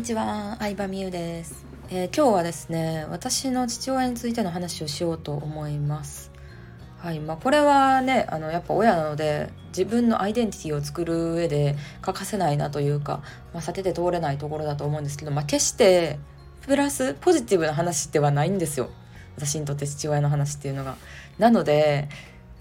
にちは、相葉美優です、えー、今日はですね、私の父親についての話をしようと思います。はい、まあこれはね、あのやっぱ親なので自分のアイデンティティを作る上で欠かせないなというか、まあ、避けて通れないところだと思うんですけど、まあ決してプラスポジティブな話ではないんですよ。私にとって父親の話っていうのが。なので、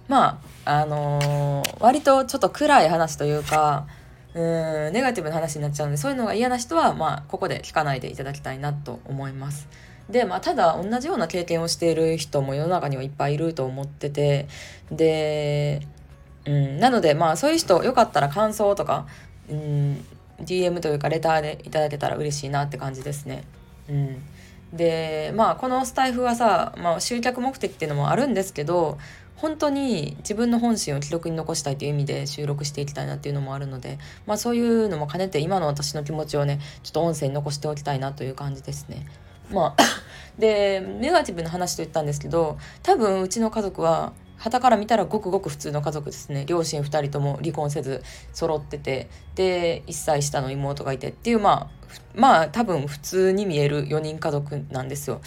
まああのー、割とちょっと暗い話というか。うんネガティブな話になっちゃうのでそういうのが嫌な人は、まあ、ここで聞かないでいただきたいなと思います。でまあ、ただ同じような経験をしている人も世の中にはいっぱいいると思っててで、うん、なのでまあそういう人よかったら感想とか、うん、DM というかレターでいただけたら嬉しいなって感じですね。うん、でまあこのスタイフはさ、まあ、集客目的っていうのもあるんですけど本当に自分の本心を記録に残したいという意味で収録していきたいなっていうのもあるので、まあそういうのも兼ねて今の私の気持ちをね、ちょっと音声に残しておきたいなという感じですね。まあ で、ネガティブな話と言ったんですけど、多分うちの家族は、旗から見たらごくごく普通の家族ですね両親2人とも離婚せず揃っててで1歳下の妹がいてっていうまあまあ多分普通に見える4人家族なんですよ。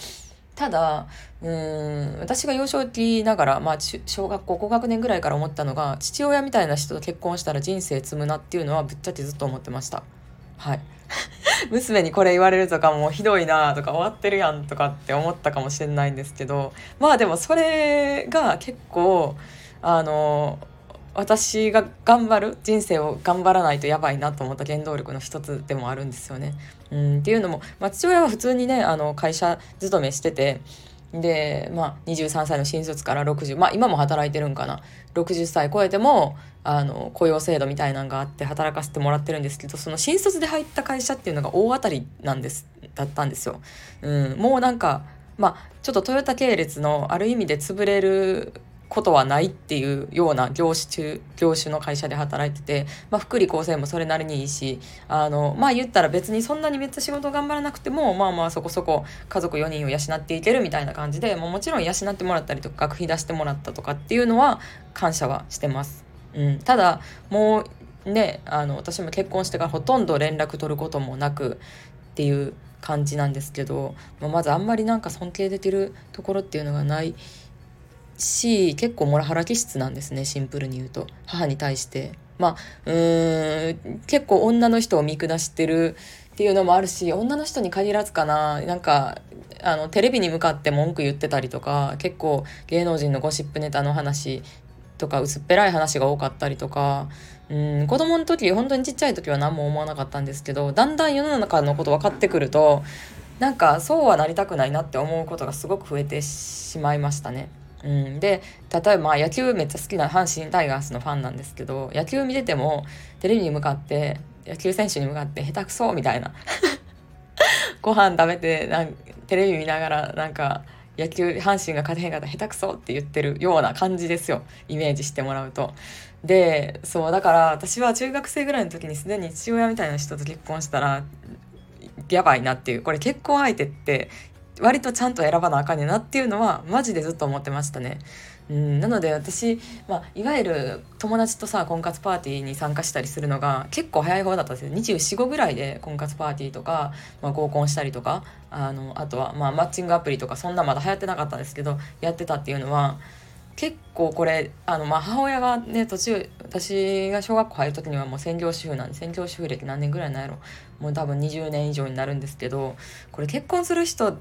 ただうん私が幼少期ながら、まあ、小学校高学年ぐらいから思ったのが父親みたいな人と結婚したら人生積むなっていうのはぶっちゃけずっと思ってました。はい。娘にこれ言われるとかもうひどいなとか終わってるやんとかって思ったかもしれないんですけどまあでもそれが結構あの私が頑張る人生を頑張らないとやばいなと思った原動力の一つでもあるんですよね。うん、っていうのも、まあ、父親は普通にねあの会社勤めしててで、まあ、23歳の新卒から60まあ今も働いてるんかな60歳超えてもあの雇用制度みたいなのがあって働かせてもらってるんですけどその新卒で入った会社っていうのが大当たりなんですだったんですよ。うん、もうなんかまあちょっとトヨタ系列のある意味で潰れることはないっていうような業種中業種の会社で働いてて、まあ、福利厚生もそれなりにいいしあのまあ言ったら別にそんなにめっちゃ仕事頑張らなくてもまあまあそこそこ家族4人を養っていけるみたいな感じでももちろん養ってもらったりとか学費出してもらったとかっていうのは感謝はしてます。うん、ただもうねあの私も結婚してからほとんど連絡取ることもなくっていう感じなんですけど、まあ、まずあんまりなんか尊敬できるところっていうのがないし結構モラハラ気質なんですねシンプルに言うと。母に対して。まあうーん結構女の人を見下してるっていうのもあるし女の人に限らずかな。なんかあのテレビに向かって文句言ってたりとか結構芸能人のゴシップネタの話とか薄っぺらい話が多かったりとか。うん子供の時本当にちっちゃい時は何も思わなかったんですけどだんだん世の中のこと分かってくるとなんかそうはなりたくないなって思うことがすごく増えてしまいましたね。うん、で例えば野球めっちゃ好きな阪神タイガースのファンなんですけど野球見ててもテレビに向かって野球選手に向かって下手くそみたいな。ご飯食べてなんテレビ見ながらなんか野球阪神が勝てへんかった下手くそって言ってるような感じですよ。イメージしてもらうと。でそうだから私は中学生ぐらいの時にすでに父親みたいな人と結婚したらやばいなっていう。これ結婚相手って割とちゃんと選ばなあかんねなっていうのはマジでずっと思ってましたね。うん、なので私、まあ、いわゆる友達とさ婚活パーティーに参加したりするのが結構早い方だったんですよ245ぐらいで婚活パーティーとか、まあ、合コンしたりとかあのあとは、まあ、マッチングアプリとかそんなまだ流行ってなかったんですけどやってたっていうのは結構これあの、まあ、母親がね途中私が小学校入る時にはもう専業主婦なんで専業主婦歴何年ぐらいなんやろもう多分20年以上になるんですけどこれ結婚する人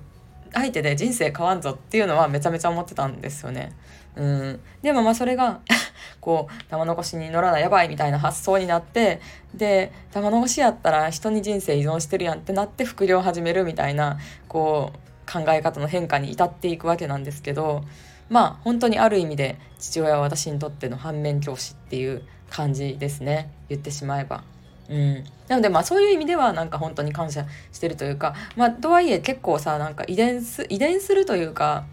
相手で人生変わんぞっていうのはめちゃめちゃ思ってたんですよね。うん、でもまあそれが こう玉残しに乗らなやばいみたいな発想になってで玉残しやったら人に人生依存してるやんってなって副業を始めるみたいなこう考え方の変化に至っていくわけなんですけどまあ本当にある意味で父親は私にとっての反面教師っていう感じですね言ってしまえば。うん、なのでまあそういう意味ではなんか本当に感謝してるというかまあとはいえ結構さなんか遺伝す遺伝するというか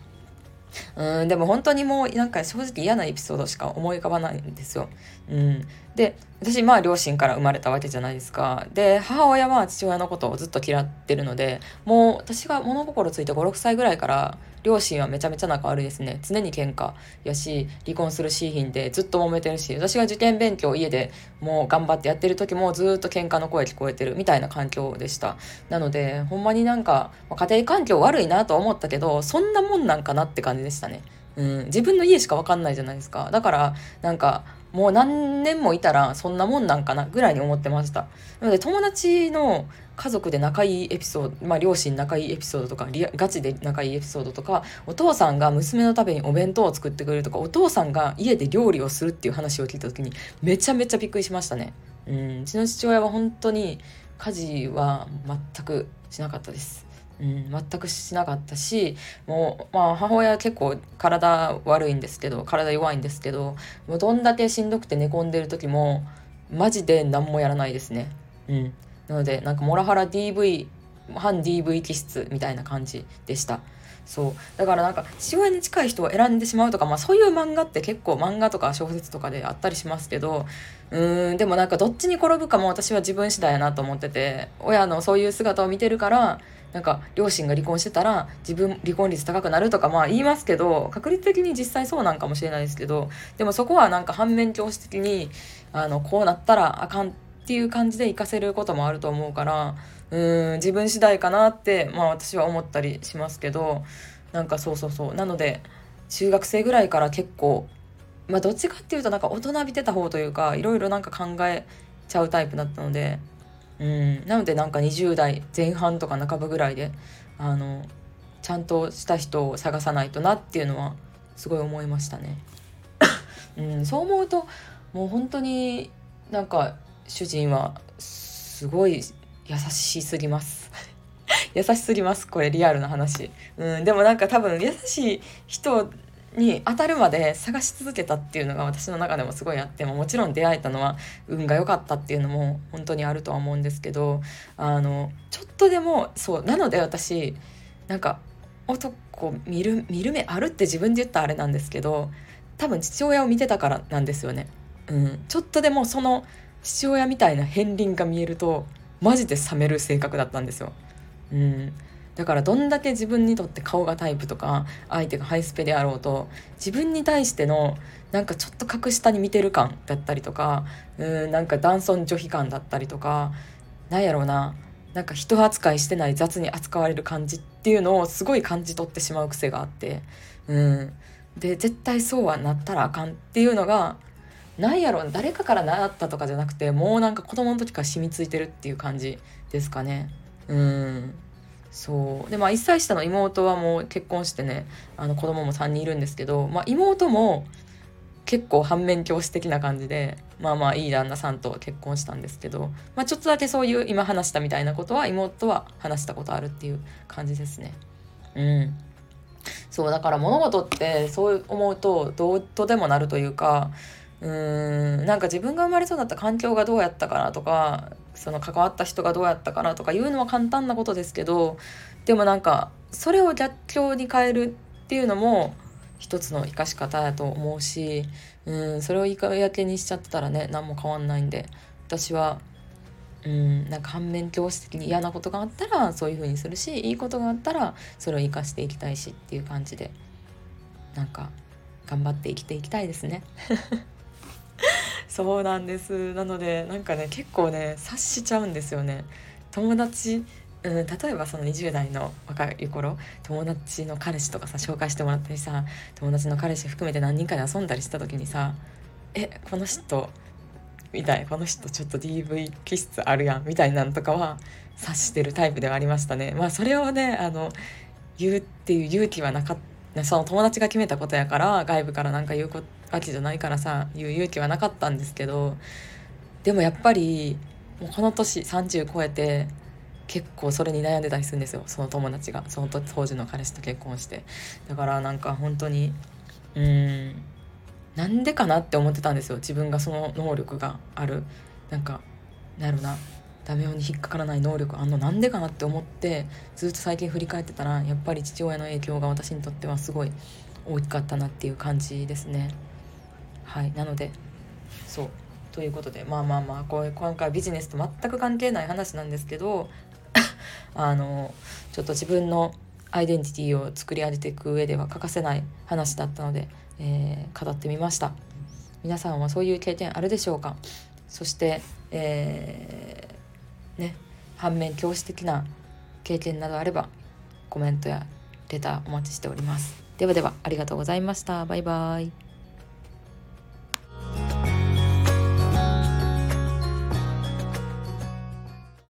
うんでも本当にもうなんか正直嫌なエピソードしか思い浮かばないんですよ。うん、で私まあ両親から生まれたわけじゃないですか。で母親は父親のことをずっと嫌ってるのでもう私が物心ついて56歳ぐらいから両親はめちゃめちゃ仲悪いですね。常に喧嘩やし離婚するシーンでずっと揉めてるし私が受験勉強家でもう頑張ってやってる時もずっと喧嘩の声聞こえてるみたいな環境でした。なのでほんまになんか家庭環境悪いなと思ったけどそんなもんなんかなって感じでしたね。うん、自分の家しか分かんないじゃないですか。だからなんかもう何年もいたらそんなもんなんかなぐらいに思ってました。なので友達の家族で仲いいエピソード、まあ、両親仲いいエピソードとかガチで仲いいエピソードとかお父さんが娘のためにお弁当を作ってくれるとかお父さんが家で料理をするっていう話を聞いた時にめちゃめちゃびっくりしましたね。うんうちの父親は本当に家事は全くしなかったです。うん、全くしなかったしもう、まあ、母親は結構体悪いんですけど体弱いんですけどもうどんだけしんどくて寝込んでる時もマジで何もやらないですね。うん、なのでなんかモラハラ DV 反 DV 気質みたいな感じでした。そうだからなんか父親に近い人を選んでしまうとか、まあ、そういう漫画って結構漫画とか小説とかであったりしますけどうーんでもなんかどっちに転ぶかも私は自分次第やなと思ってて親のそういう姿を見てるからなんか両親が離婚してたら自分離婚率高くなるとかまあ言いますけど確率的に実際そうなんかもしれないですけどでもそこはなんか反面教師的にあのこうなったらあかんっていう感じで活かせることもあると思うからうん自分次第かなってまあ私は思ったりしますけどなんかそうそうそう。なので中学生ぐらいから結構まあどっちかっていうとなんか大人びてた方というかいろいろなんか考えちゃうタイプだったのでうんなのでなんか20代前半とか半ばぐらいであのちゃんとした人を探さないとなっていうのはすごい思いましたね。うん、そう思うともう本当になんか主人はすごい優しすぎます。優しすぎますこれリアルな話。うん、でもなんか多分優しい人に当たるまで探し続けたっていうのが私の中でもすごいあってももちろん出会えたのは運が良かったっていうのも本当にあるとは思うんですけどあのちょっとでもそうなので私なんか男見る見る目あるって自分で言ったあれなんですけど多分父親を見てたからなんですよね。うん、ちょっとでもその父親みたいな片鱗が見えるとマジで冷める性格だったんですよ。うん、だからどんだけ自分にとって顔がタイプとか相手がハイスペであろうと自分に対してのなんかちょっと格下に見てる感だったりとかうんなんか男尊女卑感だったりとかなんやろうななんか人扱いしてない雑に扱われる感じっていうのをすごい感じ取ってしまう癖があってうん。で絶対そうはなったらあかんっていうのがなんやろう誰かから習ったとかじゃなくてもうなんか子供の時から染みついてるっていう感じですかね。うん。そうでまあ1歳下の妹はもう結婚してねあの子供も3人いるんですけど、まあ、妹も結構反面教師的な感じでまあまあいい旦那さんと結婚したんですけど、まあ、ちょっとだけそういう今話したみたいなことは妹は話したことあるっていう感じですね。うんそうだから物事ってそう思うとどうとでもなるというかうーんなんか自分が生まれそうだった環境がどうやったかなとかその関わった人がどうやったかなとかいうのは簡単なことですけどでもなんかそれを逆境に変えるっていうのも一つの生かし方やと思うしうんそれを言い訳にしちゃってたらね何も変わんないんで私はうんなんか反面教師的に嫌なことがあったらそういう風にするしいいことがあったらそれを生かしていきたいしっていう感じでなんか頑張って生きていきたいですね。そうなんですなのでなんかね結構ね察しちゃうんですよね友達うん、例えばその20代の若い頃友達の彼氏とかさ紹介してもらったりさ友達の彼氏含めて何人かで遊んだりした時にさ「えこの人みたいこの人ちょっと DV 気質あるやん」みたいなんとかは察してるタイプではありましたね。まあそれをねあの言うっていう勇気はなかったその友達が決めたことやから外部から何か言うわけじゃないからさ言う勇気はなかったんですけどでもやっぱりもうこの年30超えて結構それに悩んでたりするんですよ。その友達が。その当時の彼氏と結婚して。だからなんか本当にうんなんでかなって思ってたんですよ。自分がその能力がある。なんかなるな。ダメ男に引っかからない能力あんの。なんでかなって思ってずっと最近振り返ってたらやっぱり父親の影響が私にとってはすごい大きかったなっていう感じですね。はいなのでそうということでまあまあまあこう今回ビジネスと全く関係ない話なんですけど あのちょっと自分のアイデンティティを作り上げていく上では欠かせない話だったので、えー、語ってみました。皆さんはそういう経験あるでしょうか？そして、えー、ね反面教師的な経験などあればコメントやレターお待ちしております。ではではありがとうございました。バイバイ。